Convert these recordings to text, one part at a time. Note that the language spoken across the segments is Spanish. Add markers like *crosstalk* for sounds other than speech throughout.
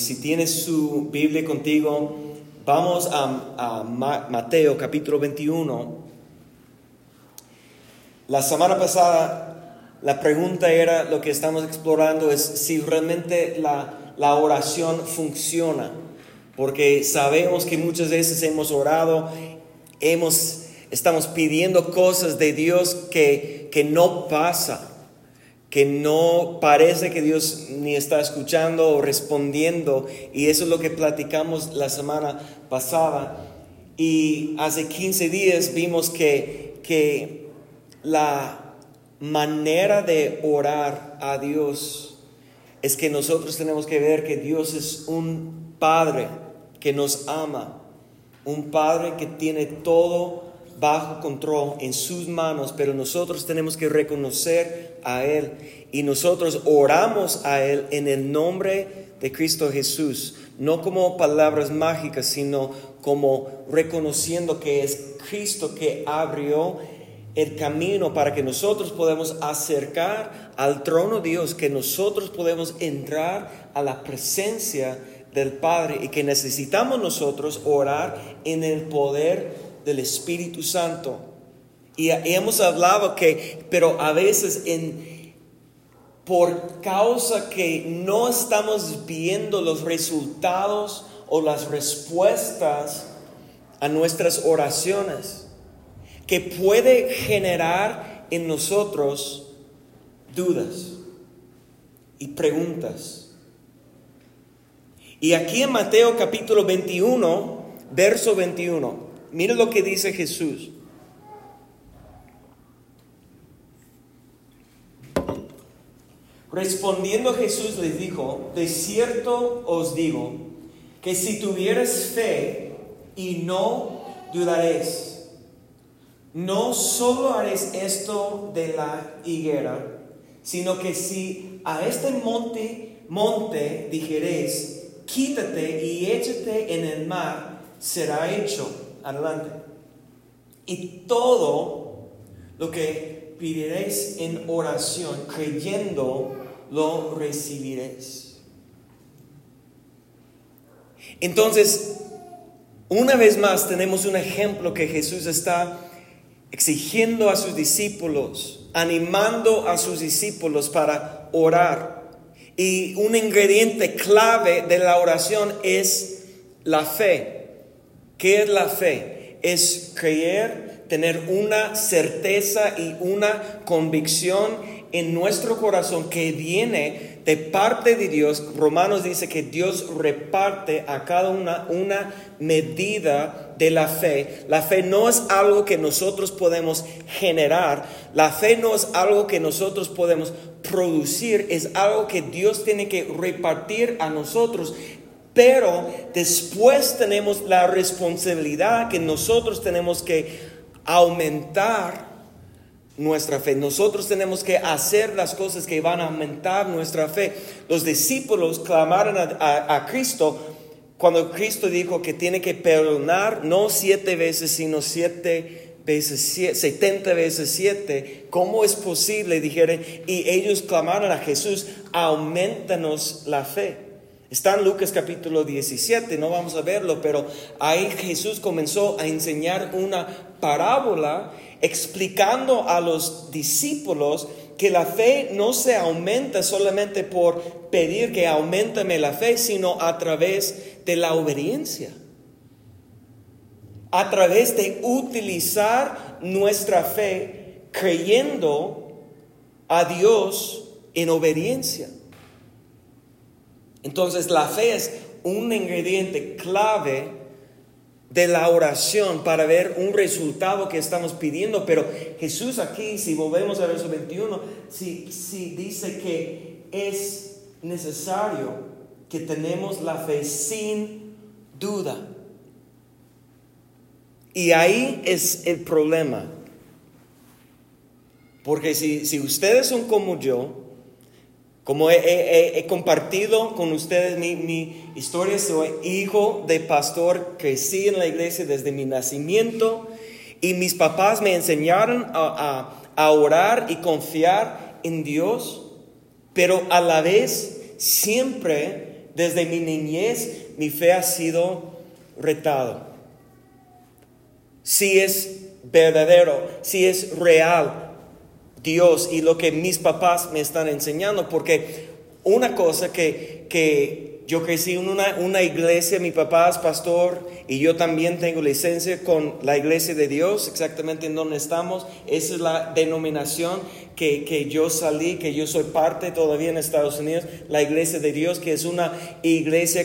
si tienes su Biblia contigo, vamos a, Mateo capítulo 21. La semana pasada la pregunta era, lo que estamos explorando es si realmente la, la oración funciona, porque sabemos que muchas veces hemos orado, hemos, estamos pidiendo cosas de Dios que, que no pasa que no parece que Dios ni está escuchando o respondiendo. Y eso es lo que platicamos la semana pasada. Y hace 15 días vimos que, que la manera de orar a Dios es que nosotros tenemos que ver que Dios es un Padre que nos ama, un Padre que tiene todo bajo control en sus manos, pero nosotros tenemos que reconocer a Él. Y nosotros oramos a Él en el nombre de Cristo Jesús, no como palabras mágicas, sino como reconociendo que es Cristo que abrió el camino para que nosotros podamos acercar al trono de Dios, que nosotros podemos entrar a la presencia del Padre y que necesitamos nosotros orar en el poder del Espíritu Santo. Y, hemos hablado que, pero a veces en, por causa que no estamos viendo los resultados o las respuestas a nuestras oraciones, que puede generar en nosotros dudas y preguntas. Y aquí en Mateo capítulo 21, verso 21, Mira lo que dice Jesús. Respondiendo Jesús les dijo, de cierto os digo, que si tuvieres fe y no dudaréis, no solo haréis esto de la higuera, sino que si a este monte, monte dijeréis, quítate y échate en el mar, será hecho adelante. Y todo lo que pediréis en oración, creyendo, lo recibiréis. Entonces, una vez más tenemos un ejemplo que Jesús está exigiendo a sus discípulos, animando a sus discípulos para orar. Y un ingrediente clave de la oración es la fe. ¿Qué es la fe? Es creer, tener una certeza y una convicción en nuestro corazón que viene de parte de Dios. Romanos dice que Dios reparte a cada una una medida de la fe. La fe no es algo que nosotros podemos generar. La fe no es algo que nosotros podemos producir. Es algo que Dios tiene que repartir a nosotros pero después tenemos la responsabilidad que nosotros tenemos que aumentar nuestra fe. Nosotros tenemos que hacer las cosas que van a aumentar nuestra fe. Los discípulos clamaron a, Cristo cuando Cristo dijo que tiene que perdonar no siete veces, sino siete veces, setenta veces siete. ¿Cómo es posible? Dijeron, y ellos clamaron a Jesús, aumentanos la fe. Está en Lucas capítulo 17, no vamos a verlo, pero ahí Jesús comenzó a enseñar una parábola explicando a los discípulos que la fe no se aumenta solamente por pedir que aumentame la fe, sino a través de la obediencia. A través de utilizar nuestra fe creyendo a Dios en obediencia. Entonces la fe es un ingrediente clave de la oración para ver un resultado que estamos pidiendo. Pero Jesús aquí, si volvemos al verso 21, si, dice que es necesario que tenemos la fe sin duda. Y ahí es el problema. Porque si, si ustedes son como yo, como he, compartido con ustedes mi, historia, soy hijo de pastor, crecí en la iglesia desde mi nacimiento y mis papás me enseñaron a, a orar y confiar en Dios, pero a la vez siempre desde mi niñez mi fe ha sido retado. Si es verdadero, si es real Dios y lo que mis papás me están enseñando, porque una cosa que, que yo crecí en una, una, iglesia, mi papá es pastor y yo también tengo licencia con la iglesia de Dios, exactamente en donde estamos. Esa es la denominación que, que yo salí, que yo soy parte todavía en Estados Unidos, la iglesia de Dios, que es una iglesia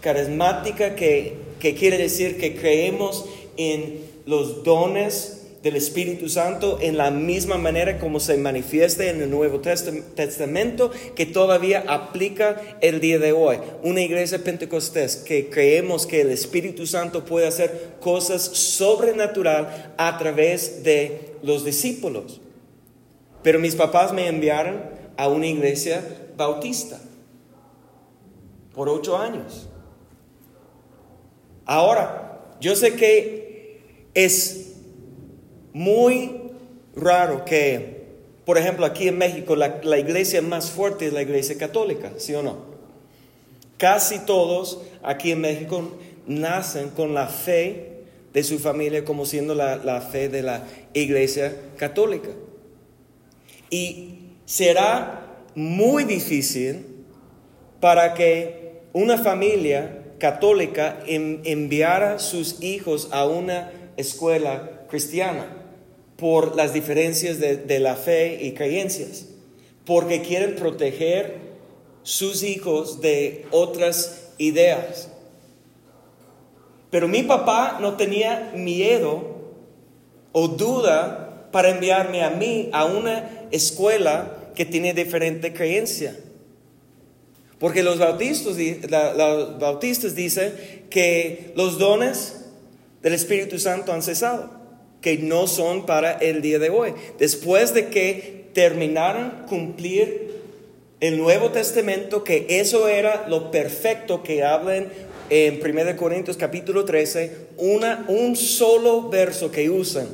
carismática que, que quiere decir que creemos en los dones del Espíritu Santo en la misma manera como se manifiesta en el Nuevo Testamento que todavía aplica el día de hoy. Una iglesia pentecostés que creemos que el Espíritu Santo puede hacer cosas sobrenatural a través de los discípulos. Pero mis papás me enviaron a una iglesia bautista por ocho años. Ahora, yo sé que es muy raro que, por ejemplo, aquí en México la, iglesia más fuerte es la iglesia católica, ¿sí o no? Casi todos aquí en México nacen con la fe de su familia como siendo la, la fe de la iglesia católica. Y será muy difícil para que una familia católica enviara sus hijos a una escuela cristiana por las diferencias de, la fe y creencias, porque quieren proteger sus hijos de otras ideas. Pero mi papá no tenía miedo o duda para enviarme a mí a una escuela que tiene diferente creencia. Porque los bautistas, los bautistas dicen que los dones del Espíritu Santo han cesado que no son para el día de hoy. Después de que terminaron cumplir el Nuevo Testamento, que eso era lo perfecto que hablan en 1 Corintios capítulo 13, una, un solo verso que usan,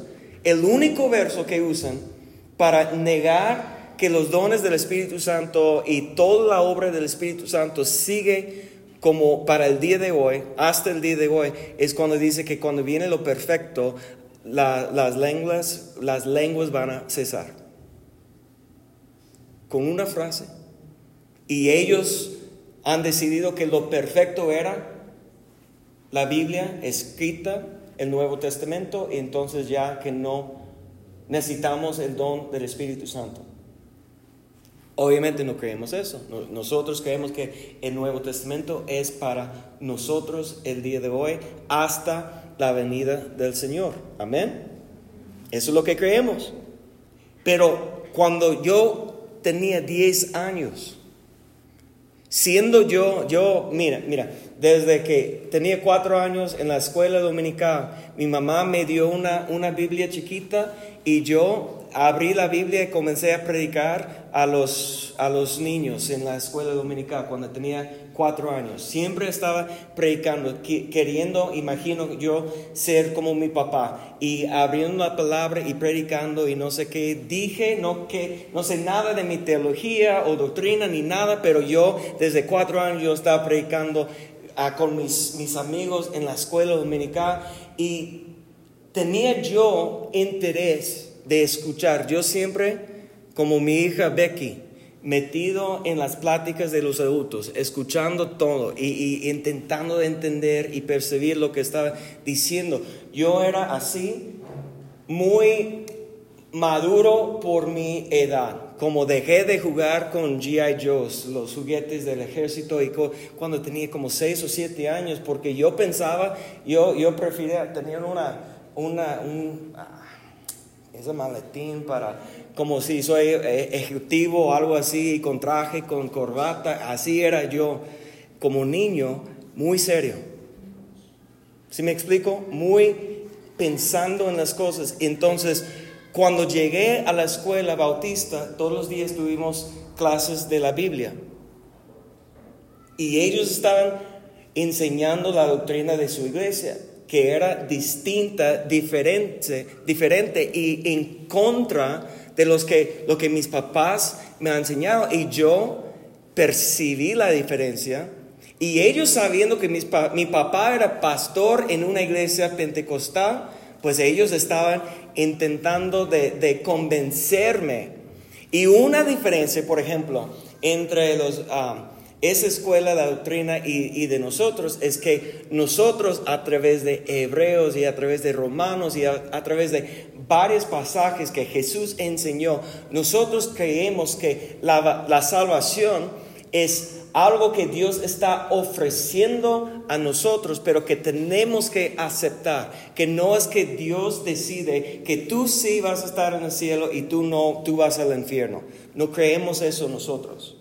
el único verso que usan para negar que los dones del Espíritu Santo y toda la obra del Espíritu Santo sigue como para el día de hoy, hasta el día de hoy, es cuando dice que cuando viene lo perfecto, las, lenguas, las lenguas van a cesar. Con una frase. Y ellos han decidido que lo perfecto era la Biblia escrita, el Nuevo Testamento, y entonces ya que no necesitamos el don del Espíritu Santo. Obviamente no creemos eso. Nosotros creemos que el Nuevo Testamento es para nosotros el día de hoy hasta la venida del Señor. Amén. Eso es lo que creemos. Pero cuando yo tenía 10 años, siendo yo, yo, mira, mira, desde que tenía 4 años en la escuela dominical, mi mamá me dio una, una Biblia chiquita y yo abrí la Biblia y comencé a predicar a los, a los niños en la escuela dominical cuando tenía cuatro años. Siempre estaba predicando, queriendo, imagino yo, ser como mi papá y abriendo la palabra y predicando y no sé qué. Dije, no, que, no sé nada de mi teología o doctrina ni nada, pero yo desde cuatro años yo estaba predicando ah, con mis, mis amigos en la escuela dominical y tenía yo interés de escuchar. Yo siempre, como mi hija Becky, metido en las pláticas de los adultos, escuchando todo y, intentando de entender y percibir lo que estaba diciendo. Yo era así, muy maduro por mi edad. Como dejé de jugar con GI Joes, los juguetes del ejército, y cuando tenía como 6 o 7 años, porque yo pensaba, yo, yo prefería tener una, una, un, ah, ese maletín para como si soy eh, ejecutivo o algo así, con traje, con corbata. Así era yo como niño, muy serio. ¿Sí me explico? Muy pensando en las cosas. Entonces, cuando llegué a la escuela bautista, todos los días tuvimos clases de la Biblia. Y ellos estaban enseñando la doctrina de su iglesia que era distinta, diferente, diferente y en contra de los que, lo que mis papás me han enseñado y yo percibí la diferencia Y ellos sabiendo que mi papá era pastor en una iglesia pentecostal, pues ellos estaban intentando de, convencerme. Y una diferencia, por ejemplo, entre los, ah, esa escuela de doctrina y, de nosotros es que nosotros a través de Hebreos y a través de Romanos y a, través de varios pasajes que Jesús enseñó, nosotros creemos que la, salvación es algo que Dios está ofreciendo a nosotros, pero que tenemos que aceptar, que no es que Dios decide que tú sí vas a estar en el cielo y tú no, tú vas al infierno. No creemos eso nosotros.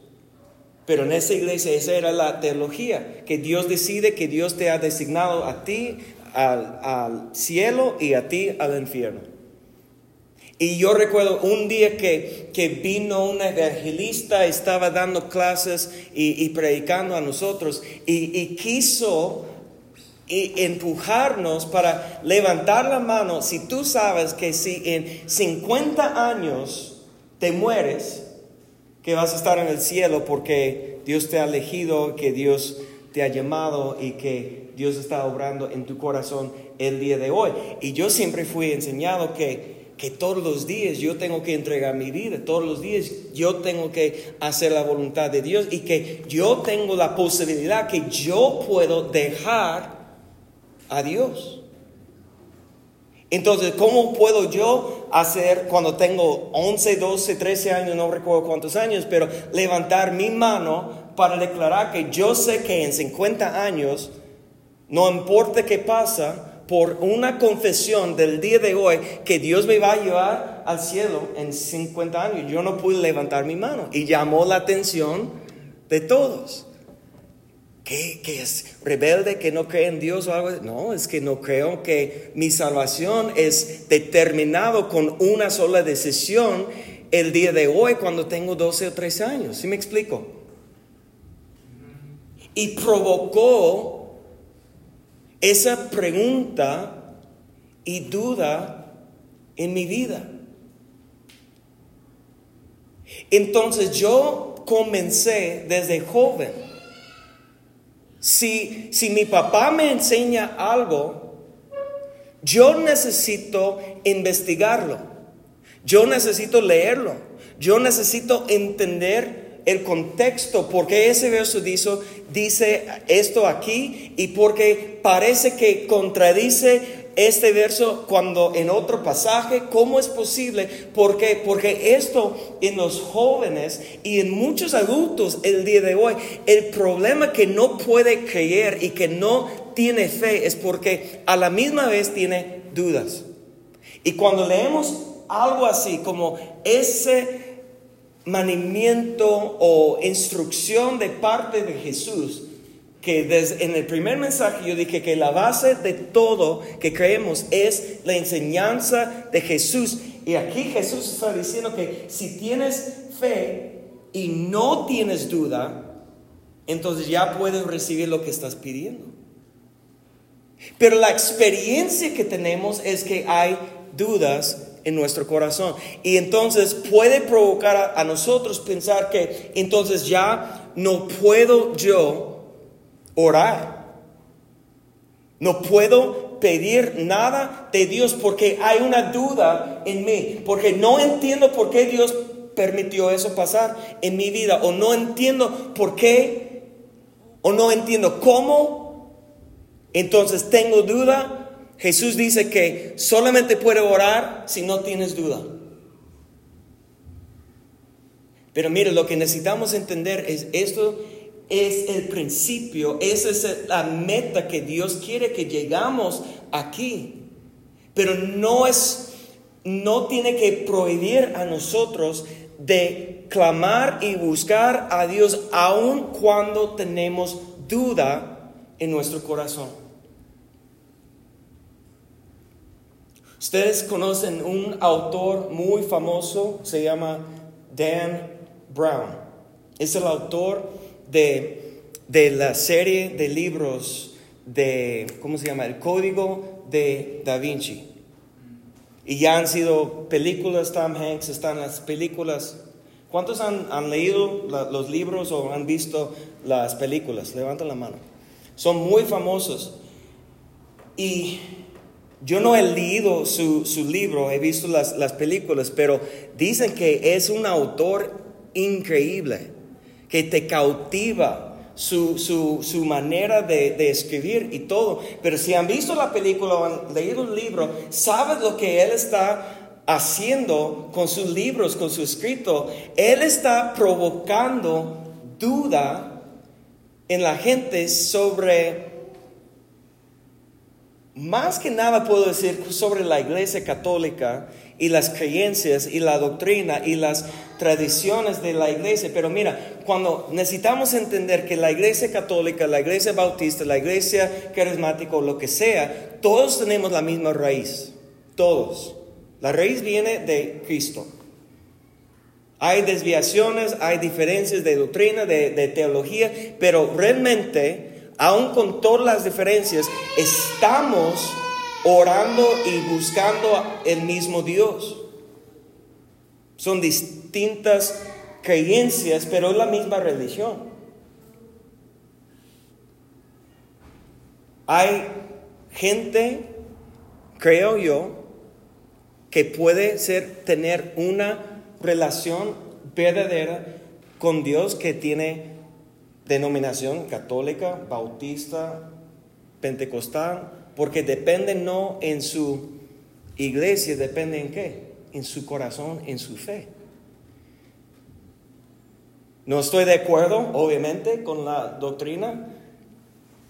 Pero en esa iglesia esa era la teología, que Dios decide que Dios te ha designado a ti al, cielo y a ti al infierno. Y yo recuerdo un día que, que vino un evangelista, estaba dando clases y, predicando a nosotros y, y quiso empujarnos para levantar la mano. Si tú sabes que si en 50 años te mueres, que vas a estar en el cielo porque Dios te ha elegido, que Dios te ha llamado y que Dios está obrando en tu corazón el día de hoy. Y yo siempre fui enseñado que, que todos los días yo tengo que entregar mi vida, todos los días yo tengo que hacer la voluntad de Dios y que yo tengo la posibilidad que yo puedo dejar a Dios. Entonces, ¿cómo puedo yo hacer cuando tengo 11, 12, 13 años, no recuerdo cuántos años, pero levantar mi mano para declarar que yo sé que en 50 años, no importa qué pasa, por una confesión del día de hoy, que Dios me va a llevar al cielo en 50 años, yo no pude levantar mi mano y llamó la atención de todos. ¿Qué, es rebelde que no cree en Dios o algo? No, es que no creo que mi salvación es determinado con una sola decisión el día de hoy cuando tengo 12 o 13 años. ¿Sí me explico? Y provocó esa pregunta y duda en mi vida. Entonces yo comencé desde joven si, si mi papá me enseña algo, yo necesito investigarlo, yo necesito leerlo, yo necesito entender el contexto, porque ese verso dice, dice esto aquí y porque parece que contradice este verso cuando en otro pasaje, ¿cómo es posible? ¿Por qué? Porque esto en los jóvenes y en muchos adultos el día de hoy, el problema que no puede creer y que no tiene fe es porque a la misma vez tiene dudas. Y cuando leemos algo así como ese manimiento o instrucción de parte de Jesús, que desde, en el primer mensaje yo dije que la base de todo que creemos es la enseñanza de Jesús. Y aquí Jesús está diciendo que si tienes fe y no tienes duda, entonces ya puedes recibir lo que estás pidiendo. Pero la experiencia que tenemos es que hay dudas en nuestro corazón. Y entonces puede provocar a nosotros pensar que entonces ya no puedo yo orar. No puedo pedir nada de Dios porque hay una duda en mí, porque no entiendo por qué Dios permitió eso pasar en mi vida, o no entiendo por qué, o no entiendo cómo. Entonces tengo duda. Jesús dice que solamente puede orar si no tienes duda. Pero mire, lo que necesitamos entender es esto es el principio, esa es la meta que Dios quiere que llegamos aquí. Pero no es, no tiene que prohibir a nosotros de clamar y buscar a Dios aun cuando tenemos duda en nuestro corazón. Ustedes conocen un autor muy famoso, se llama Dan Brown. Es el autor de, la serie de libros de, ¿cómo se llama? El Código de Da Vinci. Y ya han sido películas, Tom Hanks están las películas. ¿Cuántos han, leído los libros o han visto las películas? Levanten la mano. Son muy famosos. Y yo no he leído su, libro, he visto las, las, películas, pero dicen que es un autor increíble, que te cautiva su, su, manera de, de, escribir y todo. Pero si han visto la película o han leído el libro, sabes lo que él está haciendo con sus libros, con su escrito. Él está provocando duda en la gente sobre más que nada puedo decir sobre la iglesia católica y las creencias y la doctrina y las tradiciones de la iglesia. Pero mira, cuando necesitamos entender que la iglesia católica, la iglesia bautista, la iglesia carismática lo que sea, todos tenemos la misma raíz. Todos. La raíz viene de Cristo. Hay desviaciones, hay diferencias de doctrina, de, de teología, pero realmente aún con todas las diferencias, estamos orando y buscando el mismo Dios. Son distintas creencias, pero es la misma religión. Hay gente, creo yo, que puede ser tener una relación verdadera con Dios que tiene denominación católica, bautista, pentecostal, porque depende no en su iglesia, depende en qué, en su corazón, en su fe. No estoy de acuerdo, obviamente, con la doctrina,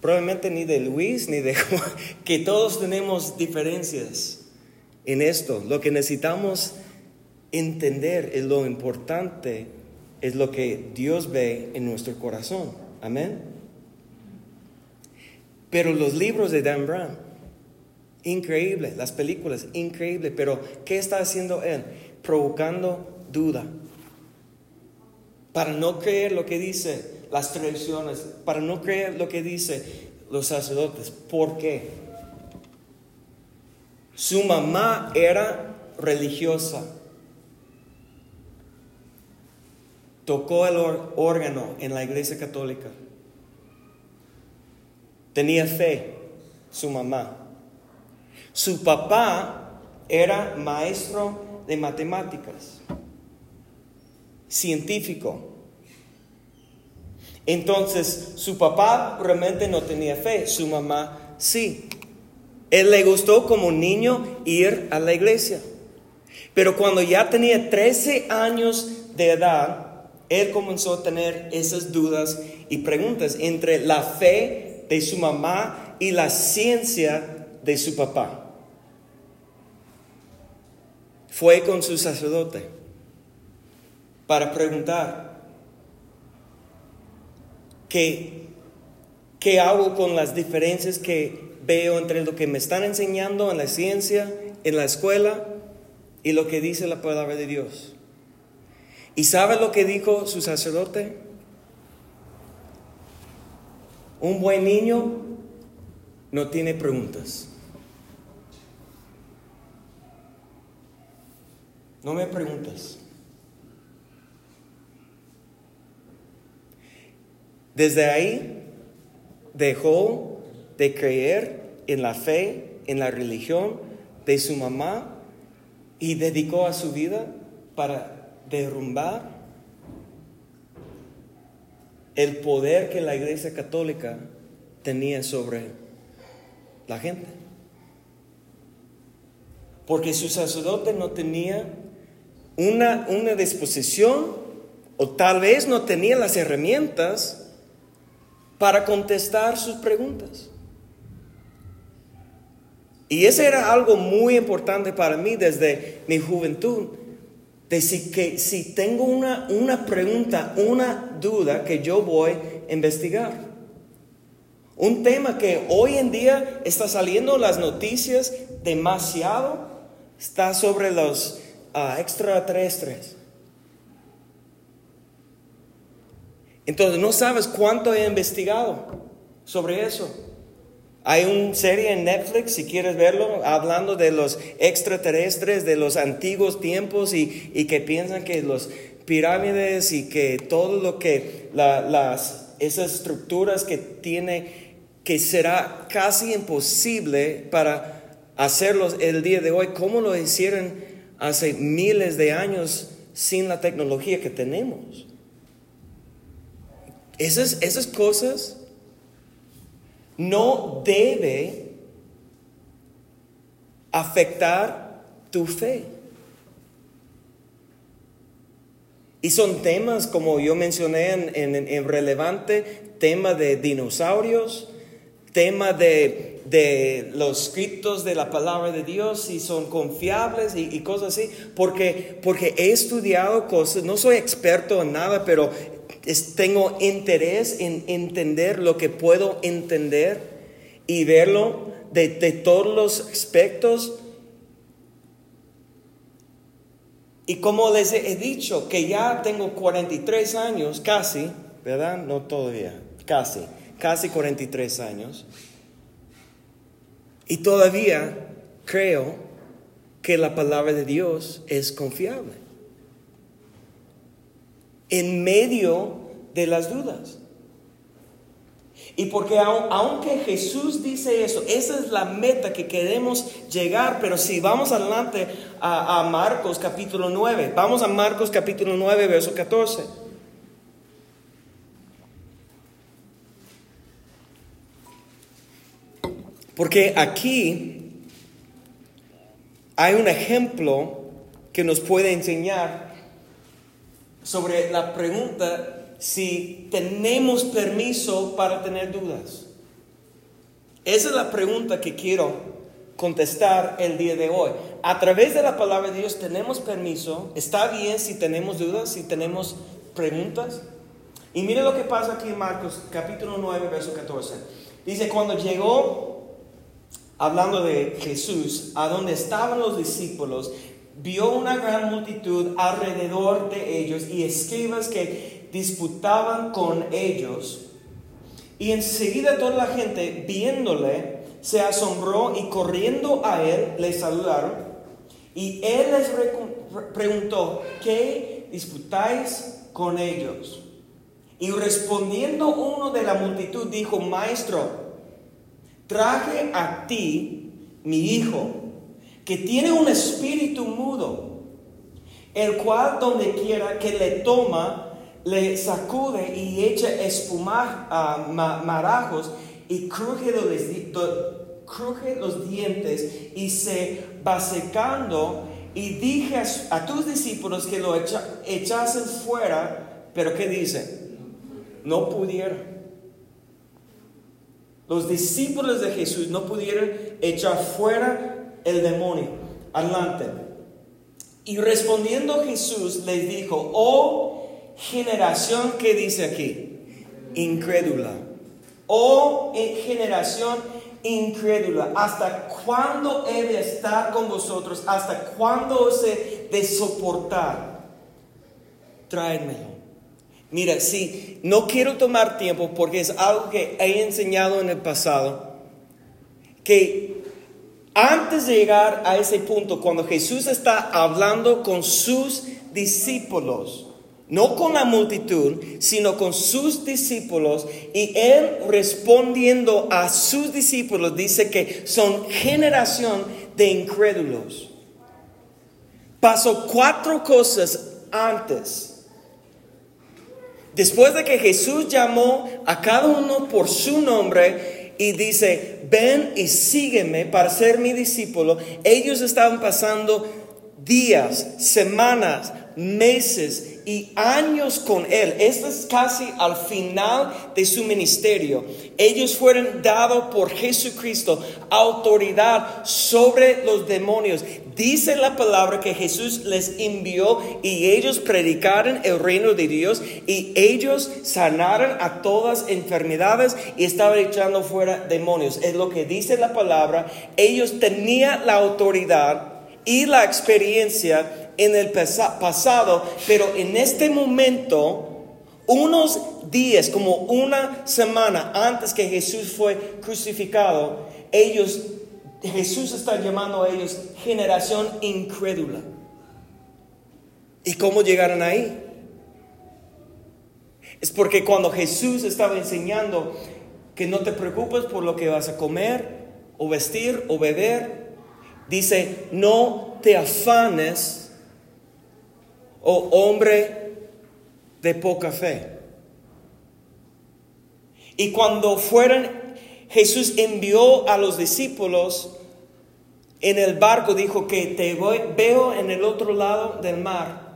probablemente ni de Luis, ni de *laughs* Juan, que todos tenemos diferencias en esto. Lo que necesitamos entender es lo importante es lo que Dios ve en nuestro corazón. Amén. Pero los libros de Dan Brown, increíble, las películas, increíble, pero ¿qué está haciendo él? Provocando duda. Para no creer lo que dice las tradiciones, para no creer lo que dice los sacerdotes. ¿Por qué? Su mamá era religiosa. Tocó el órgano en la iglesia católica. Tenía fe su mamá. Su papá era maestro de matemáticas, científico. Entonces, su papá realmente no tenía fe, su mamá sí. Él le gustó como niño ir a la iglesia. Pero cuando ya tenía 13 años de edad, él comenzó a tener esas dudas y preguntas entre la fe de su mamá y la ciencia de su papá. Fue con su sacerdote para preguntar, ¿qué, ¿qué hago con las diferencias que veo entre lo que me están enseñando en la ciencia, en la escuela, y lo que dice la palabra de Dios? ¿Y sabe lo que dijo su sacerdote? Un buen niño no tiene preguntas. No me preguntas. Desde ahí dejó de creer en la fe, en la religión de su mamá y dedicó a su vida para derrumbar el poder que la Iglesia Católica tenía sobre la gente. Porque su sacerdote no tenía una, una disposición o tal vez no tenía las herramientas para contestar sus preguntas. Y eso era algo muy importante para mí desde mi juventud de si, que, si tengo una, una pregunta, una duda que yo voy a investigar. Un tema que hoy en día está saliendo en las noticias demasiado, está sobre los ah, extraterrestres. Entonces no sabes cuánto he investigado sobre eso. Hay una serie en Netflix, si quieres verlo, hablando de los extraterrestres de los antiguos tiempos y, que piensan que los pirámides y que todo lo que las esas estructuras que tiene, que será casi imposible para hacerlos el día de hoy, como lo hicieron hace miles de años sin la tecnología que tenemos. Esas, esas cosas no debe afectar tu fe. Y son temas, como yo mencioné en, en, relevante, tema de dinosaurios, tema de, de, los escritos de la palabra de Dios, si son confiables y, y, cosas así, porque, porque he estudiado cosas, no soy experto en nada, pero tengo interés en entender lo que puedo entender y verlo de, todos los aspectos. Y como les he dicho, que ya tengo 43 años, casi, ¿verdad? No todavía, casi, casi 43 años. Y todavía creo que la palabra de Dios es confiable en medio de las dudas. Y porque aunque Jesús dice eso, esa es la meta que queremos llegar, pero si vamos adelante a, a, Marcos capítulo 9, vamos a Marcos capítulo 9, verso 14. Porque aquí hay un ejemplo que nos puede enseñar sobre la pregunta si tenemos permiso para tener dudas. Esa es la pregunta que quiero contestar el día de hoy. A través de la palabra de Dios tenemos permiso. ¿Está bien si tenemos dudas, si tenemos preguntas? Y mire lo que pasa aquí en Marcos capítulo 9, verso 14. Dice, cuando llegó, hablando de Jesús, a donde estaban los discípulos, vio una gran multitud alrededor de ellos y escribas que disputaban con ellos. Y enseguida toda la gente, viéndole, se asombró y corriendo a él le saludaron. Y él les preguntó, ¿qué disputáis con ellos? Y respondiendo uno de la multitud dijo, Maestro, traje a ti mi hijo que tiene un espíritu mudo, el cual donde quiera que le toma, le sacude y echa espumar a marajos y cruje los, cruje los dientes y se va secando. Y dije a, tus discípulos que lo echasen fuera, pero ¿qué dice? No pudieron. Los discípulos de Jesús no pudieron echar fuera el demonio. Adelante. Y respondiendo Jesús les dijo, oh generación que dice aquí, incrédula. Oh generación incrédula, ¿hasta cuándo he de estar con vosotros? ¿Hasta cuándo os he de soportar? Tráenmelo. Mira, si no quiero tomar tiempo porque es algo que he enseñado en el pasado, que antes de llegar a ese punto, cuando Jesús está hablando con sus discípulos, no con la multitud, sino con sus discípulos, y él respondiendo a sus discípulos dice que son generación de incrédulos. Pasó cuatro cosas antes. Después de que Jesús llamó a cada uno por su nombre, y dice, ven y sígueme para ser mi discípulo, ellos estaban pasando días, semanas, meses y años con Él. Esto es casi al final de su ministerio. Ellos fueron dados por Jesucristo autoridad sobre los demonios. Dice la palabra que Jesús les envió y ellos predicaron el reino de Dios y ellos sanaron a todas enfermedades y estaban echando fuera demonios. Es lo que dice la palabra. Ellos tenían la autoridad y la experiencia en el pasado, pero en este momento, unos días, como una semana antes que Jesús fue crucificado, ellos, Jesús está llamando a ellos generación incrédula. ¿Y cómo llegaron ahí? Es porque cuando Jesús estaba enseñando que no te preocupes por lo que vas a comer o vestir o beber, dice, no te afanes, oh hombre de poca fe. Y cuando fueron, Jesús envió a los discípulos en el barco, dijo que te veo en el otro lado del mar.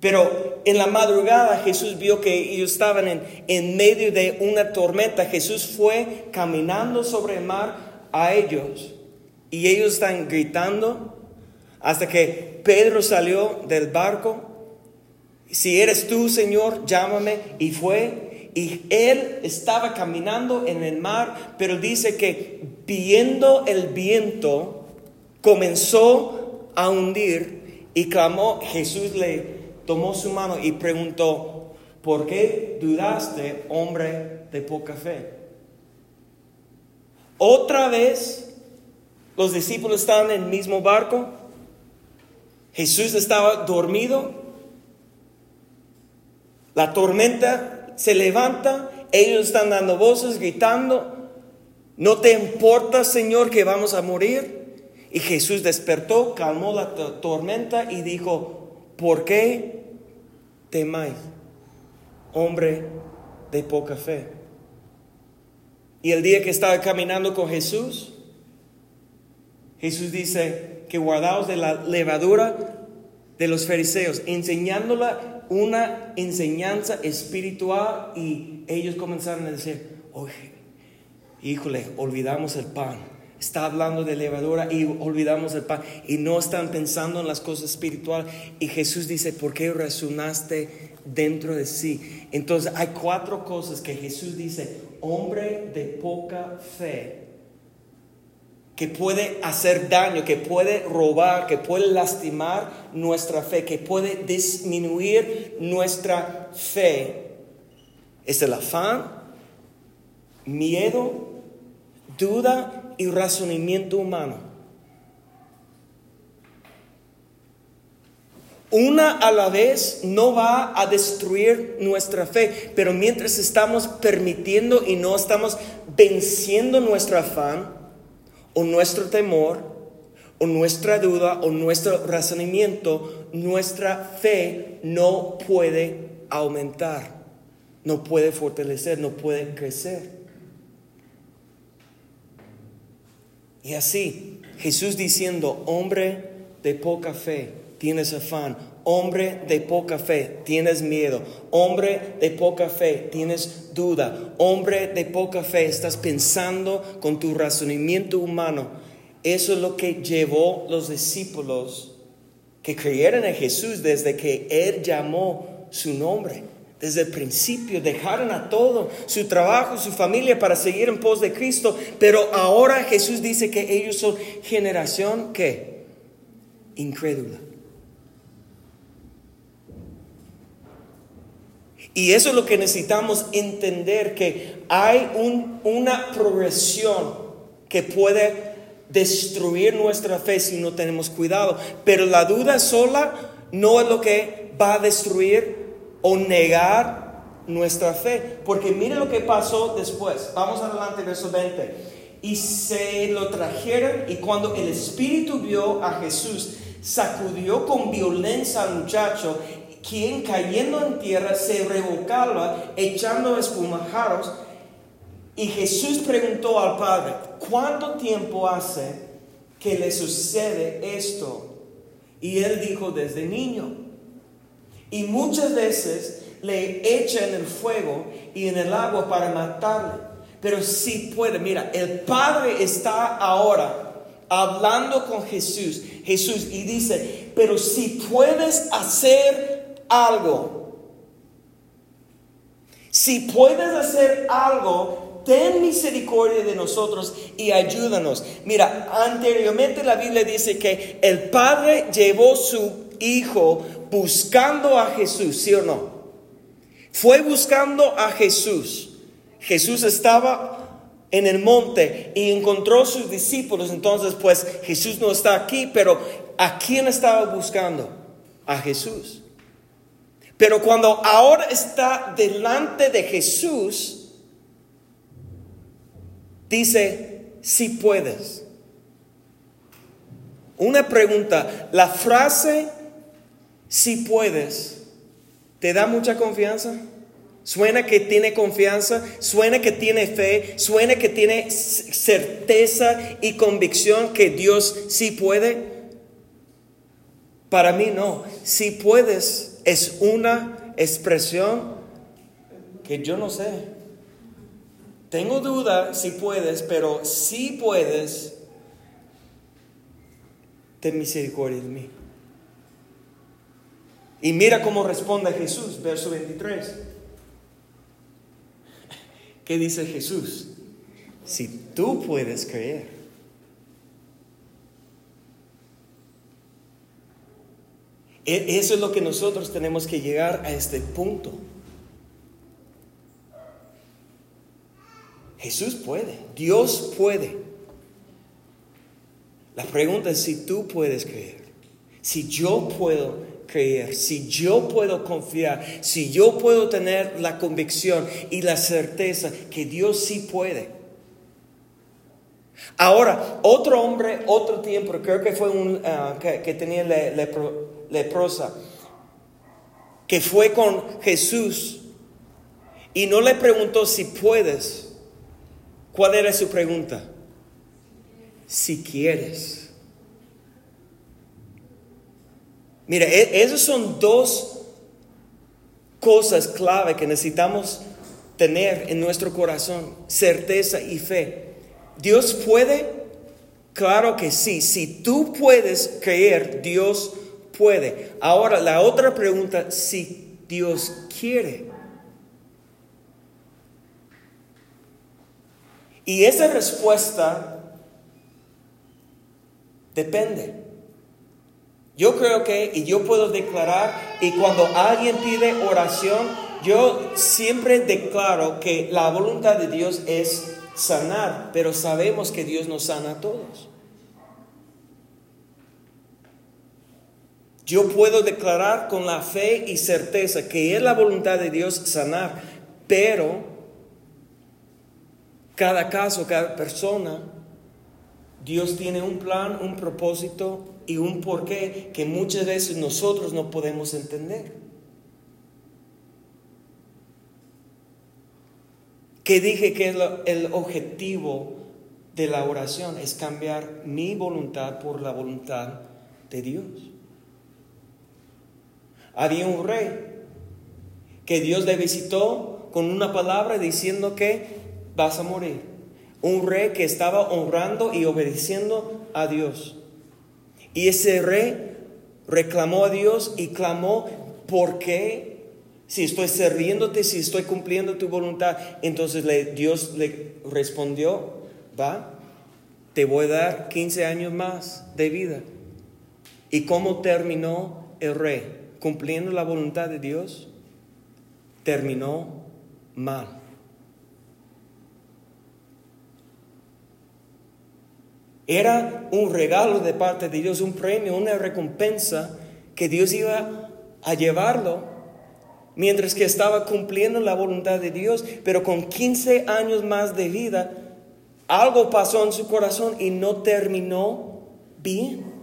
Pero en la madrugada Jesús vio que ellos estaban en, en medio de una tormenta. Jesús fue caminando sobre el mar a ellos. Y ellos están gritando hasta que Pedro salió del barco. Si eres tú, Señor, llámame. Y fue. Y él estaba caminando en el mar, pero dice que viendo el viento, comenzó a hundir y clamó. Jesús le tomó su mano y preguntó, ¿por qué dudaste, hombre de poca fe? Otra vez los discípulos estaban en el mismo barco. Jesús estaba dormido. La tormenta se levanta. Ellos están dando voces, gritando. ¿No te importa, Señor, que vamos a morir? Y Jesús despertó, calmó la tormenta y dijo, ¿Por qué temáis, hombre de poca fe? Y el día que estaba caminando con Jesús, Jesús dice que guardaos de la levadura de los fariseos, enseñándola una enseñanza espiritual y ellos comenzaron a decir, oye, híjole, olvidamos el pan está hablando de levadura y olvidamos el pan y no están pensando en las cosas espirituales. Y Jesús dice, ¿por qué resonaste dentro de sí? Entonces hay cuatro cosas que Jesús dice, hombre de poca fe, que puede hacer daño, que puede robar, que puede lastimar nuestra fe, que puede disminuir nuestra fe. Es el afán, miedo, duda y razonamiento humano. Una a la vez no va a destruir nuestra fe, pero mientras estamos permitiendo y no estamos venciendo nuestro afán o nuestro temor o nuestra duda o nuestro razonamiento, nuestra fe no puede aumentar, no puede fortalecer, no puede crecer. Y así, Jesús diciendo, hombre de poca fe, tienes afán, hombre de poca fe, tienes miedo, hombre de poca fe, tienes duda, hombre de poca fe, estás pensando con tu razonamiento humano. Eso es lo que llevó los discípulos que creyeron en Jesús desde que Él llamó su nombre. Desde el principio, dejaron a todo, su trabajo, su familia para seguir en pos de Cristo, pero ahora Jesús dice que ellos son generación que incrédula. Y eso es lo que necesitamos entender, que hay una progresión que puede destruir nuestra fe si no tenemos cuidado, pero la duda sola no es lo que va a destruir o negar nuestra fe. Porque mire lo que pasó después. Vamos adelante, verso 20. Y se lo trajeron y cuando el Espíritu vio a Jesús, sacudió con violencia al muchacho, quien cayendo en tierra se revocaba echando espumajaros. Y Jesús preguntó al Padre, ¿cuánto tiempo hace que le sucede esto? Y él dijo, desde niño. Y muchas veces le echan en el fuego y en el agua para matarle. Pero si puede, mira, el Padre está ahora hablando con Jesús, Jesús, y dice, pero si puedes hacer algo, si puedes hacer algo, ten misericordia de nosotros y ayúdanos. Mira, anteriormente la Biblia dice que el Padre llevó su Hijo buscando a Jesús, ¿sí o no? Fue buscando a Jesús. Jesús estaba en el monte y encontró sus discípulos. Entonces, pues Jesús no está aquí, pero ¿a quién estaba buscando? A Jesús. Pero cuando ahora está delante de Jesús, dice, si puedes. Una pregunta, la frase, si puedes, ¿te da mucha confianza? Suena que tiene confianza, suena que tiene fe, suena que tiene certeza y convicción que Dios sí puede. Para mí no. Si puedes es una expresión que yo no sé. Tengo duda si puedes, pero si puedes, ten misericordia de mí. Y mira cómo responde Jesús, verso 23. ¿Qué dice Jesús? Si tú puedes creer. Eso es lo que nosotros tenemos que llegar a este punto. Jesús puede, Dios puede. La pregunta es si tú puedes creer, si yo puedo creer, si yo puedo confiar, si yo puedo tener la convicción y la certeza que Dios sí puede. Ahora, otro hombre, otro tiempo, creo que fue un ah, que, tenía leprosa, que fue con Jesús y no le preguntó si puedes. ¿Cuál era su pregunta? Si quieres. Mira, e, esas son dos cosas clave que necesitamos tener en nuestro corazón, certeza y fe. Dios puede, claro que sí, si tú puedes creer, Dios puede. Ahora, la otra pregunta, si Dios quiere. Y esa respuesta depende. Yo creo que, y yo puedo declarar, y cuando alguien pide oración, yo siempre declaro que la voluntad de Dios es sanar, pero sabemos que Dios nos sana a todos. Yo puedo declarar con la fe y certeza que es la voluntad de Dios sanar, pero cada caso, cada persona, Dios tiene un plan, un propósito y un porqué que muchas veces nosotros no podemos entender. Que dije que el objetivo de la oración es cambiar mi voluntad por la voluntad de Dios. Había un rey que Dios le visitó con una palabra diciendo que vas a morir. Un rey que estaba honrando y obedeciendo a Dios. Y ese rey reclamó a Dios y clamó, ¿por qué? Si estoy sirviéndote, si estoy cumpliendo tu voluntad, entonces Dios le respondió, va, te voy a dar 15 años más de vida. ¿Y cómo terminó el rey? Cumpliendo la voluntad de Dios, terminó mal. Era un regalo de parte de Dios, un premio, una recompensa que Dios iba a llevarlo mientras que estaba cumpliendo la voluntad de Dios, pero con 15 años más de vida, algo pasó en su corazón y no terminó bien.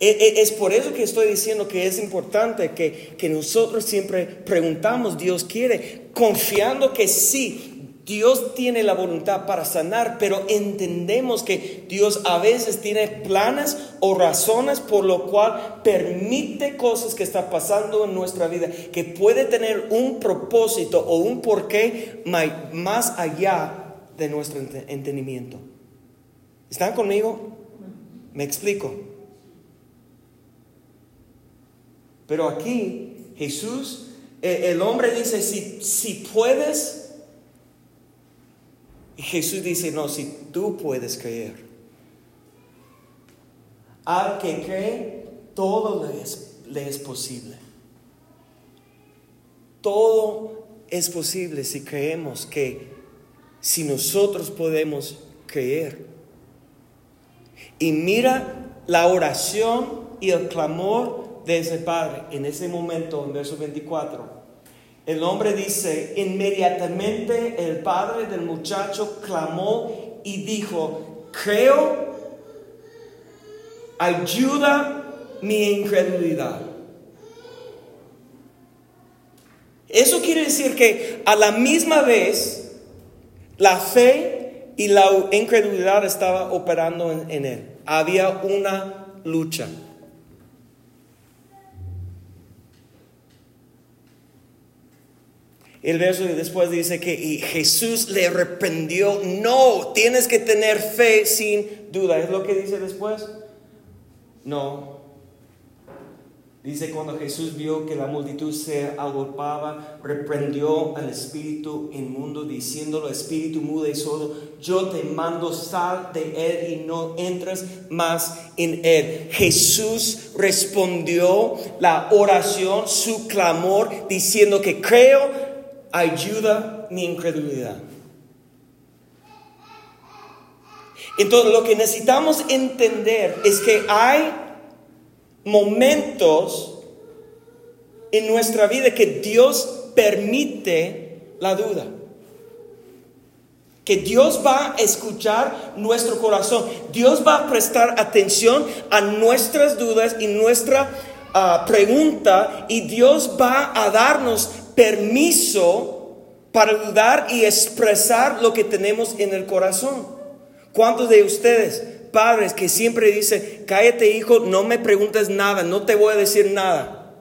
Es por eso que estoy diciendo que es importante que, que nosotros siempre preguntamos, Dios quiere, confiando que sí, Dios tiene la voluntad para sanar, pero entendemos que Dios a veces tiene planes o razones por lo cual permite cosas que están pasando en nuestra vida, que puede tener un propósito o un porqué más allá de nuestro entendimiento. ¿Están conmigo? Me explico. Pero aquí Jesús, eh, el hombre dice, si, si puedes, y Jesús dice, no, si tú puedes creer. Al que cree, todo le es, le es posible. Todo es posible si creemos que, si nosotros podemos creer. Y mira la oración y el clamor de ese padre. En ese momento, en verso 24, el hombre dice, inmediatamente el padre del muchacho clamó y dijo, creo, ayuda mi incredulidad. Eso quiere decir que a la misma vez la fe y la incredulidad estaba operando en, él. Había una lucha. El verso después dice que y Jesús le reprendió, no, tienes que tener fe sin duda. ¿Es lo que dice después? No, Dice cuando Jesús vio que la multitud se agolpaba, reprendió al espíritu inmundo, diciéndolo, espíritu mudo y sordo, yo te mando sal de él y no entres más en él. Jesús respondió la oración, su clamor, diciendo que creo, ayuda mi incredulidad. Entonces lo que necesitamos entender es que hay momentos en nuestra vida que Dios permite la duda. Que Dios va a escuchar nuestro corazón. Dios va a prestar atención a nuestras dudas y nuestra ah, pregunta. Y Dios va a darnos permiso para dudar y expresar lo que tenemos en el corazón. ¿Cuántos de ustedes padres que siempre dicen, cállate hijo, no me preguntes nada, no te voy a decir nada.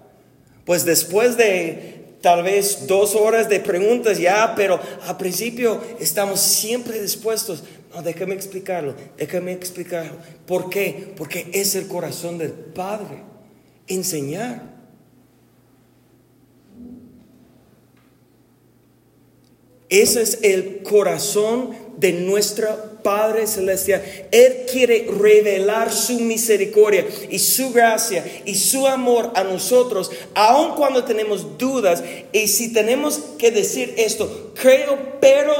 Pues después de tal vez dos horas de preguntas ya, pero al principio estamos siempre dispuestos. No, déjame explicarlo, déjame explicarlo. ¿Por qué? Porque es el corazón del Padre, enseñar. Ese es el corazón de nuestro Padre Celestial. Él quiere revelar su misericordia y su gracia y su amor a nosotros, aun cuando tenemos dudas. Y si tenemos que decir esto, creo, pero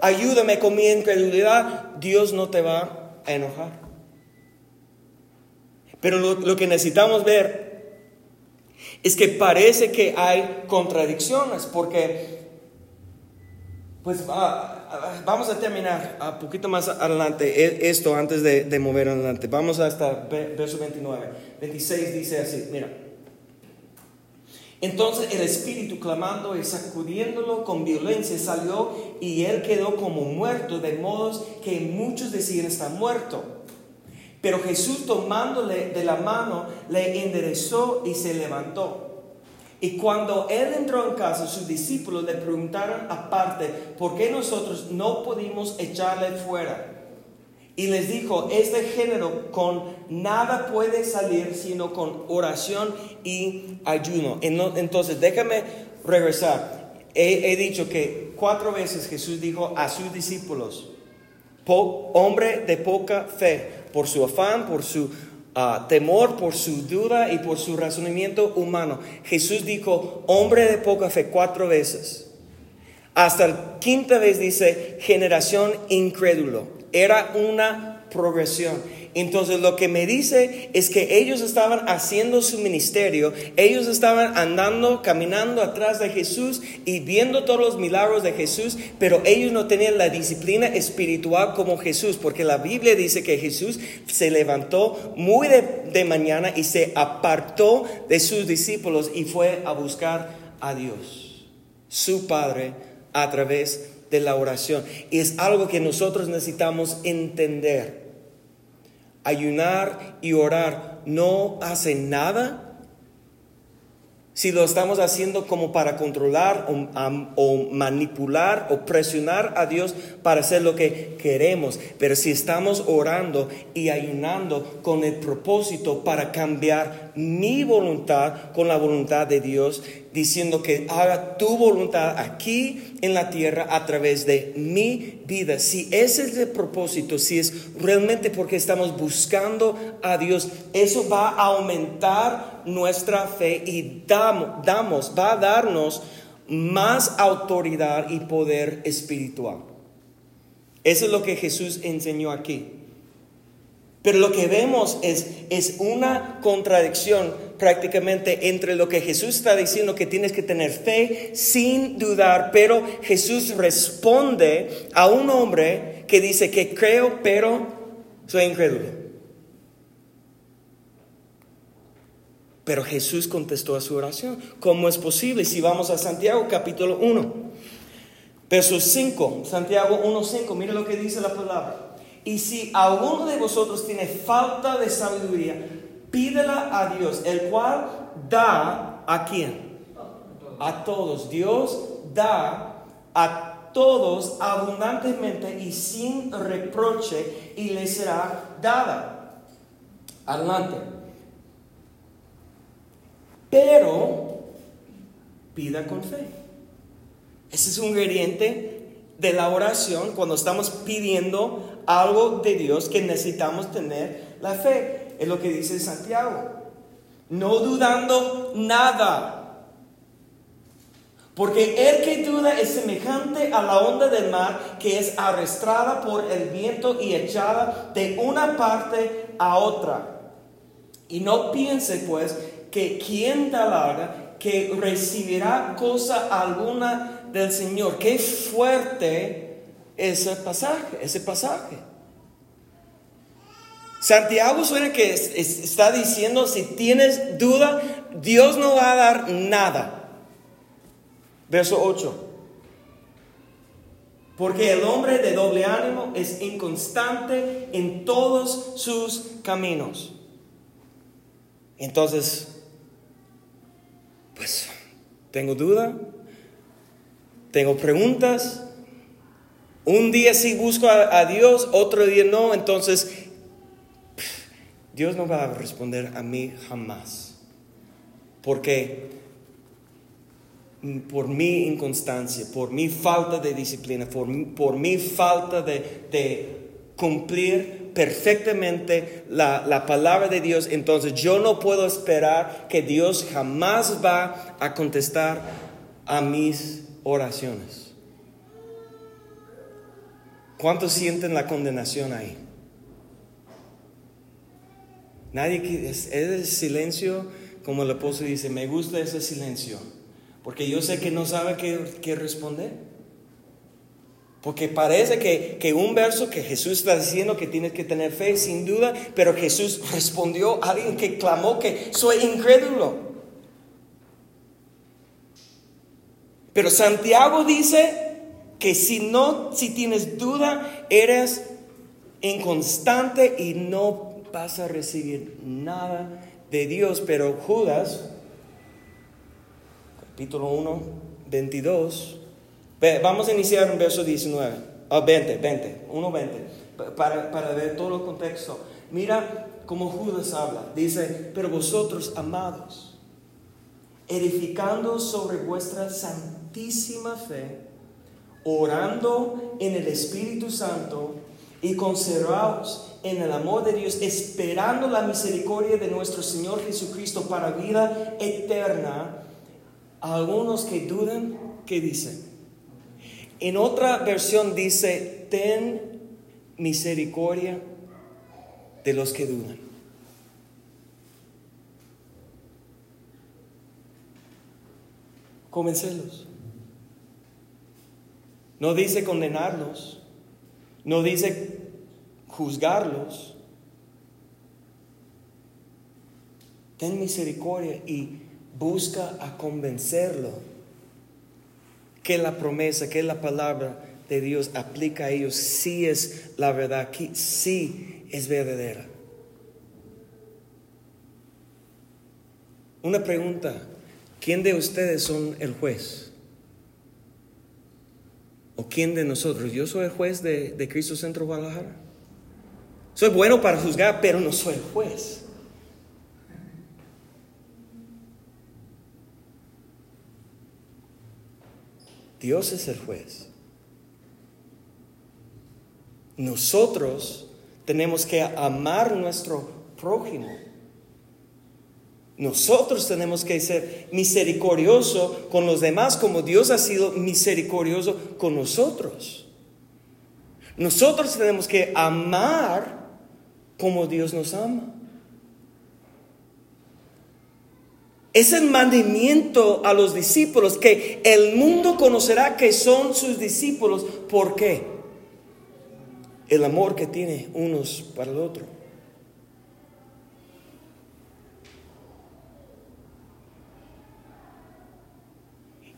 ayúdame con mi incredulidad, Dios no te va a enojar. Pero lo, lo que necesitamos ver es que parece que hay contradicciones, porque pues vamos a terminar un poquito más adelante e, esto antes de, mover adelante. Vamos hasta verso 29. 26 dice así, mira. Entonces el espíritu clamando y sacudiéndolo con violencia salió y él quedó como muerto, de modos que muchos decían está muerto. Pero Jesús tomándole de la mano le enderezó y se levantó. Y cuando él entró en casa, sus discípulos le preguntaron aparte, ¿por qué nosotros no pudimos echarle fuera? Y les dijo, este género con nada puede salir sino con oración y ayuno. Entonces, déjame regresar. He, dicho que cuatro veces Jesús dijo a sus discípulos, hombre de poca fe, por su afán, por su Ah, temor por su duda y por su razonamiento humano. Jesús dijo, hombre de poca fe, cuatro veces. Hasta la quinta vez dice, generación incrédulo. Era una progresión. Entonces lo que me dice es que ellos estaban haciendo su ministerio, ellos estaban andando, caminando atrás de Jesús y viendo todos los milagros de Jesús, pero ellos no tenían la disciplina espiritual como Jesús, porque la Biblia dice que Jesús se levantó muy de, mañana y se apartó de sus discípulos y fue a buscar a Dios, su Padre, a través de la oración. Y es algo que nosotros necesitamos entender ayunar y orar no hace nada, si lo estamos haciendo como para controlar o, manipular o presionar a Dios para hacer lo que queremos, pero si estamos orando y ayunando con el propósito para cambiar mi voluntad con la voluntad de Dios, diciendo que haga tu voluntad aquí en la tierra a través de mi vida. Si ese es el propósito, si es realmente porque estamos buscando a Dios, eso va a aumentar nuestra fe y damos, va a darnos más autoridad y poder espiritual. Eso es lo que Jesús enseñó aquí. Pero lo que vemos es, es una contradicción prácticamente entre lo que Jesús está diciendo que tienes que tener fe sin dudar, pero Jesús responde a un hombre que dice que creo, pero soy incrédulo. Pero Jesús contestó a su oración. ¿Cómo es posible? Si vamos a Santiago capítulo 1, verso 5, Santiago 1, 5, mire lo que dice la palabra. Y si alguno de vosotros tiene falta de sabiduría, pídela a Dios, el cual da a quién? A todos. Dios da a todos abundantemente y sin reproche y le será dada. Adelante. Pero pida con fe. Ese es un ingrediente de la oración cuando estamos pidiendo algo de Dios que necesitamos tener la fe. Es lo que dice Santiago. No dudando nada. Porque el que duda es semejante a la onda del mar que es arrastrada por el viento y echada de una parte a otra. Y no piense pues que quien da larga, que recibirá cosa alguna del Señor. Qué fuerte ese pasaje, ese pasaje. Santiago suena que está diciendo, si tienes duda, Dios no va a dar nada. Verso 8. Porque el hombre de doble ánimo es inconstante en todos sus caminos. Entonces, pues, tengo duda, tengo preguntas, un día sí busco a, Dios, otro día no, entonces Dios no va a responder a mí jamás. Porque por mi inconstancia, por mi falta de disciplina, por, por mi falta de, cumplir perfectamente la, la, palabra de Dios, entonces yo no puedo esperar que Dios jamás va a contestar a mis oraciones. ¿Cuántos sienten la condenación ahí? Nadie es, el silencio, como el apóstol dice, me gusta ese silencio, porque yo sé que no sabe qué, responder. Porque parece que, que, un verso que Jesús está diciendo que tienes que tener fe, sin duda, pero Jesús respondió a alguien que clamó que soy incrédulo. Pero Santiago dice, que si no, si tienes duda, eres inconstante y no vas a recibir nada de Dios. Pero Judas, capítulo 1, 22, vamos a iniciar en verso 19, 20, 20, 1, 20, para, para ver todo el contexto. Mira cómo Judas habla. Dice, pero vosotros, amados, edificando sobre vuestra santísima fe, orando en el Espíritu Santo y conservados en el amor de Dios, esperando la misericordia de nuestro Señor Jesucristo para vida eterna. algunos que dudan, ¿qué dicen? En otra versión dice, ten misericordia de los que dudan. Comencélos. No dice condenarlos, no dice juzgarlos. Ten misericordia y busca a convencerlo que la promesa, que la palabra de Dios aplica a ellos, sí es la verdad, sí es verdadera. Una pregunta, ¿quién de ustedes son el juez? ¿O quién de nosotros? Yo soy el juez de, Cristo Centro Guadalajara. Soy bueno para juzgar, pero no soy el juez. Dios es el juez. Nosotros tenemos que amar nuestro prójimo. Nosotros tenemos que ser misericordioso con los demás como Dios ha sido misericordioso con nosotros. Nosotros tenemos que amar como Dios nos ama. Es el mandamiento a los discípulos que el mundo conocerá que son sus discípulos. ¿Por qué? El amor que tiene unos para el otro.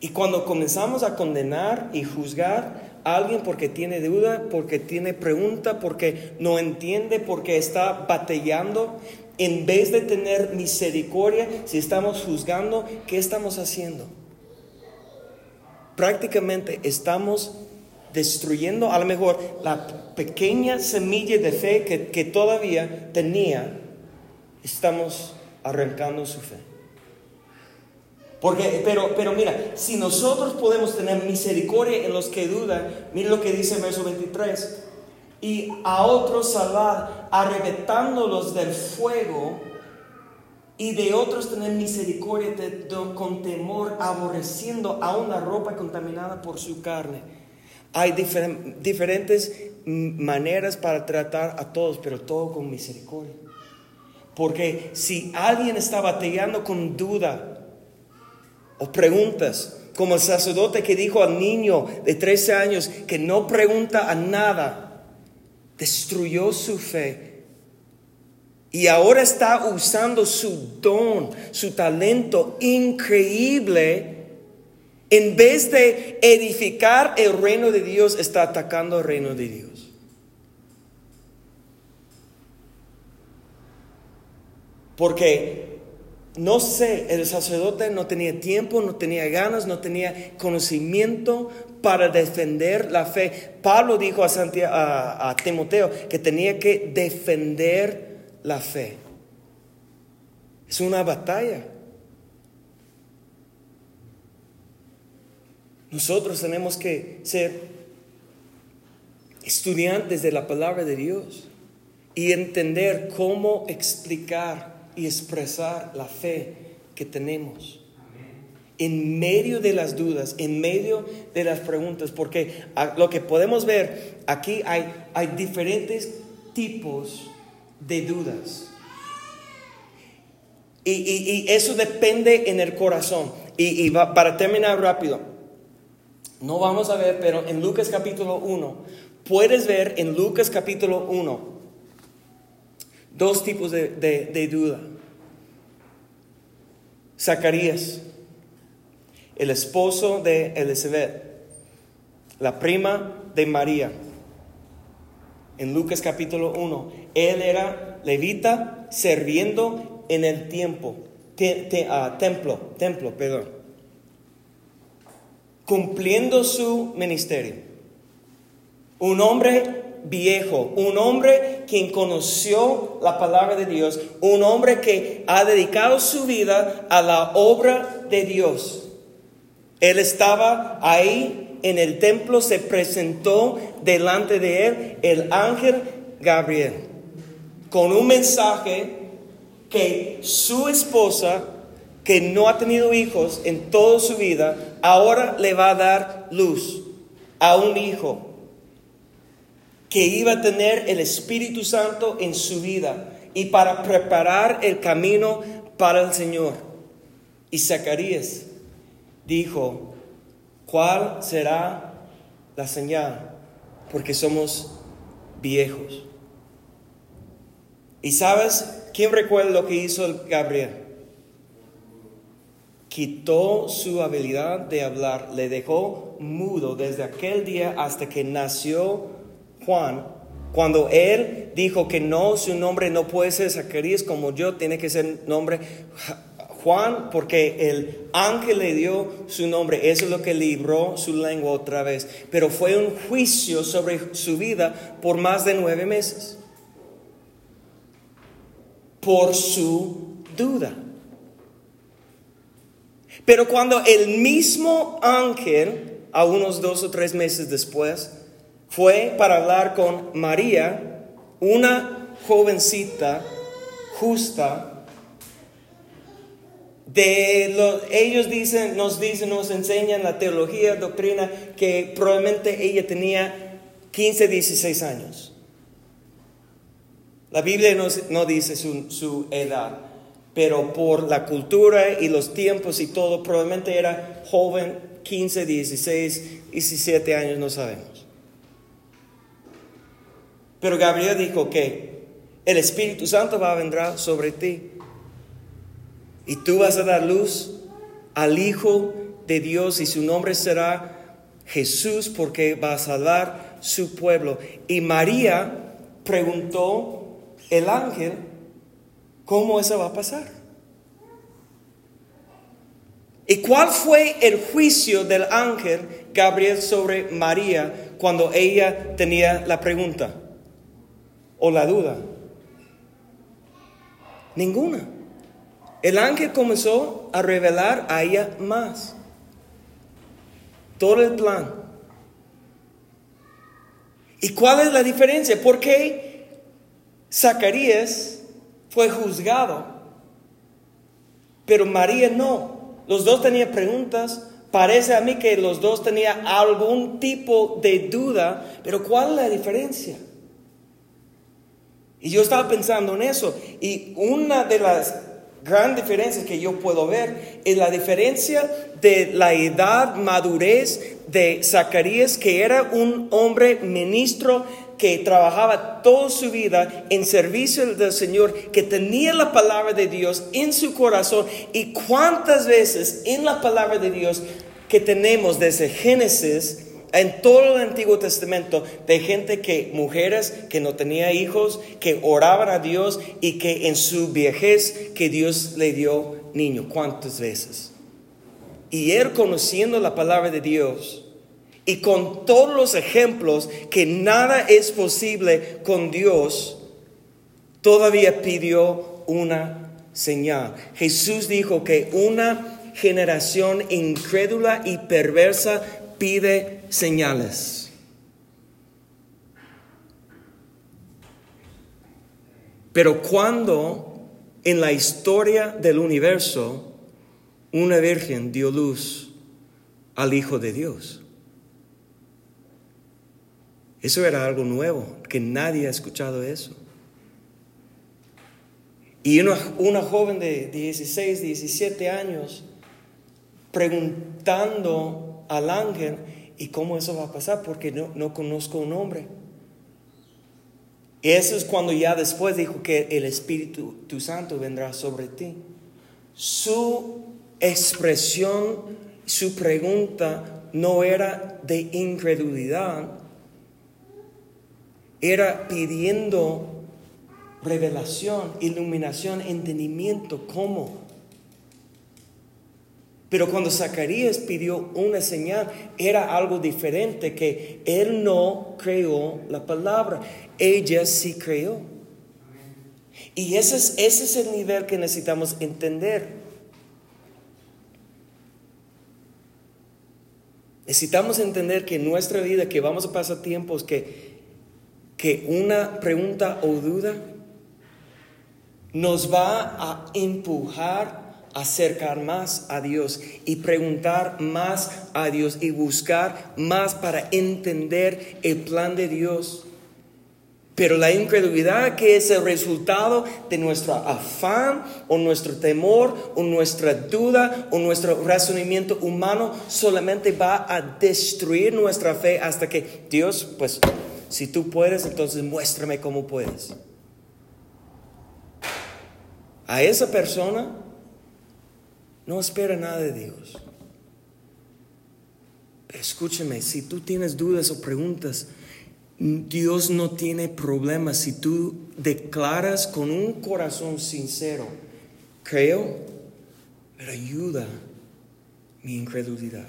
Y cuando comenzamos a condenar y juzgar a alguien porque tiene duda, porque tiene pregunta, porque no entiende, porque está batallando, en vez de tener misericordia, si estamos juzgando, ¿qué estamos haciendo? Prácticamente estamos destruyendo a lo mejor la pequeña semilla de fe que, que todavía tenía, estamos arrancando su fe. Porque, pero, pero mira, si nosotros podemos tener misericordia en los que dudan, mira lo que dice el verso 23, y a otros salvar, arrebatándolos del fuego, y de otros tener misericordia con temor, aborreciendo a una ropa contaminada por su carne. Hay diferentes maneras para tratar a todos, pero todo con misericordia. Porque si alguien está batallando con duda, o preguntas, como el sacerdote que dijo al niño de 13 años que no pregunta a nada, destruyó su fe. Y ahora está usando su don, su talento increíble. En vez de edificar el reino de Dios, está atacando el reino de Dios. Porque no sé, el sacerdote no tenía tiempo, no tenía ganas, no tenía conocimiento para defender la fe. Pablo dijo a, a, Timoteo que tenía que defender la fe. Es una batalla. Nosotros tenemos que ser estudiantes de la palabra de Dios y entender cómo explicar y expresar la fe que tenemos. En medio de las dudas, en medio de las preguntas, porque lo que podemos ver aquí hay, hay diferentes tipos de dudas. Y, eso depende en el corazón. Y, para terminar rápido, no vamos a ver, pero en Lucas capítulo 1, puedes ver en Lucas capítulo 1 dos tipos de, duda. Zacarías, el esposo de Elizabeth, la prima de María. En Lucas capítulo 1, él era levita sirviendo en el tiempo, ah, templo, templo, perdón, cumpliendo su ministerio. Un hombre viejo, un hombre quien conoció la palabra de Dios, un hombre que ha dedicado su vida a la obra de Dios. Él estaba ahí en el templo, se presentó delante de él el ángel Gabriel con un mensaje que su esposa, que no ha tenido hijos en toda su vida, ahora le va a dar luz a un hijo que iba a tener el Espíritu Santo en su vida y para preparar el camino para el Señor. Y Zacarías dijo, ¿cuál será la señal? Porque somos viejos. ¿Y sabes quién recuerda lo que hizo Gabriel? Quitó su habilidad de hablar, le dejó mudo desde aquel día hasta que nació Juan, cuando él dijo que no, su nombre no puede ser Zacarías como yo, tiene que ser nombre Juan, porque el ángel le dio su nombre, eso es lo que libró su lengua otra vez. Pero fue un juicio sobre su vida por más de nueve meses, por su duda. Pero cuando el mismo ángel, a unos dos o tres meses después, fue para hablar con María, una jovencita justa. De ellos dicen, nos dicen, nos enseñan la teología, doctrina, que probablemente ella tenía 15, 16 años. La Biblia no, dice su, su, edad, pero por la cultura y los tiempos y todo, probablemente era joven, 15, 16, 17 años, no sabemos. Pero Gabriel dijo que el Espíritu Santo va a vendrá sobre ti y tú vas a dar luz al Hijo de Dios y su nombre será Jesús porque va a salvar su pueblo. Y María preguntó el ángel, ¿cómo eso va a pasar? ¿Y cuál fue el juicio del ángel Gabriel sobre María cuando ella tenía la pregunta o la duda? Ninguna. El ángel comenzó a revelar a ella más. Todo el plan. ¿Y cuál es la diferencia? ¿Por qué Zacarías fue juzgado? Pero María no. Los dos tenían preguntas. Parece a mí que los dos tenían algún tipo de duda. Pero ¿cuál es la diferencia? Y yo estaba pensando en eso. Y una de las gran diferencia que yo puedo ver es la diferencia de la edad, madurez de Zacarías, que era un hombre ministro que trabajaba toda su vida en servicio del Señor, que tenía la palabra de Dios en su corazón. Y cuántas veces en la palabra de Dios que tenemos desde Génesis en todo el Antiguo Testamento de gente que, mujeres que no tenía hijos, que oraban a Dios y que en su viejez que Dios le dio niño. ¿Cuántas veces? Y él conociendo la palabra de Dios y con todos los ejemplos que nada es posible con Dios, todavía pidió una señal. Jesús dijo que una generación incrédula y perversa pide señales. Pero cuando en la historia del universo una virgen dio luz al Hijo de Dios, eso era algo nuevo, que nadie ha escuchado eso. Y una, una joven de 16, 17 años preguntando al ángel, ¿Y cómo eso va a pasar? Porque no, no conozco un hombre. Y eso es cuando ya después dijo que el Espíritu tu Santo vendrá sobre ti. Su expresión, su pregunta no era de incredulidad, era pidiendo revelación, iluminación, entendimiento, ¿cómo? Pero cuando Zacarías pidió una señal, era algo diferente, que él no creó la palabra, ella sí creó. Y ese es, ese es el nivel que necesitamos entender. Necesitamos entender que en nuestra vida, que vamos a pasar tiempos que, que una pregunta o duda nos va a empujar acercar más a Dios y preguntar más a Dios y buscar más para entender el plan de Dios. Pero la incredulidad que es el resultado de nuestro afán o nuestro temor o nuestra duda o nuestro razonamiento humano solamente va a destruir nuestra fe hasta que Dios, pues, si tú puedes, entonces muéstrame cómo puedes. A esa persona no espera nada de Dios. Escúchame, si tú tienes dudas o preguntas, Dios no tiene problemas si tú declaras con un corazón sincero, creo, pero ayuda mi incredulidad.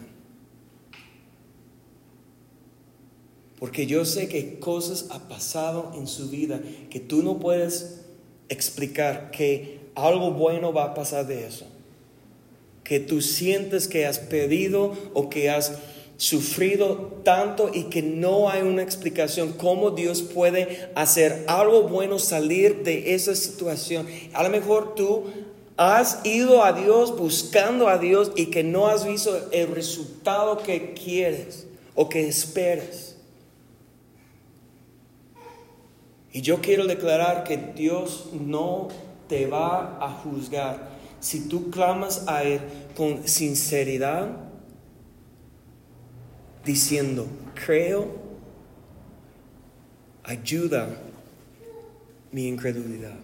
Porque yo sé que cosas han pasado en su vida que tú no puedes explicar que algo bueno va a pasar de eso que tú sientes que has pedido o que has sufrido tanto y que no hay una explicación cómo Dios puede hacer algo bueno, salir de esa situación. A lo mejor tú has ido a Dios buscando a Dios y que no has visto el resultado que quieres o que esperas. Y yo quiero declarar que Dios no te va a juzgar si tú clamas a Él con sinceridad, diciendo, creo, ayuda mi incredulidad.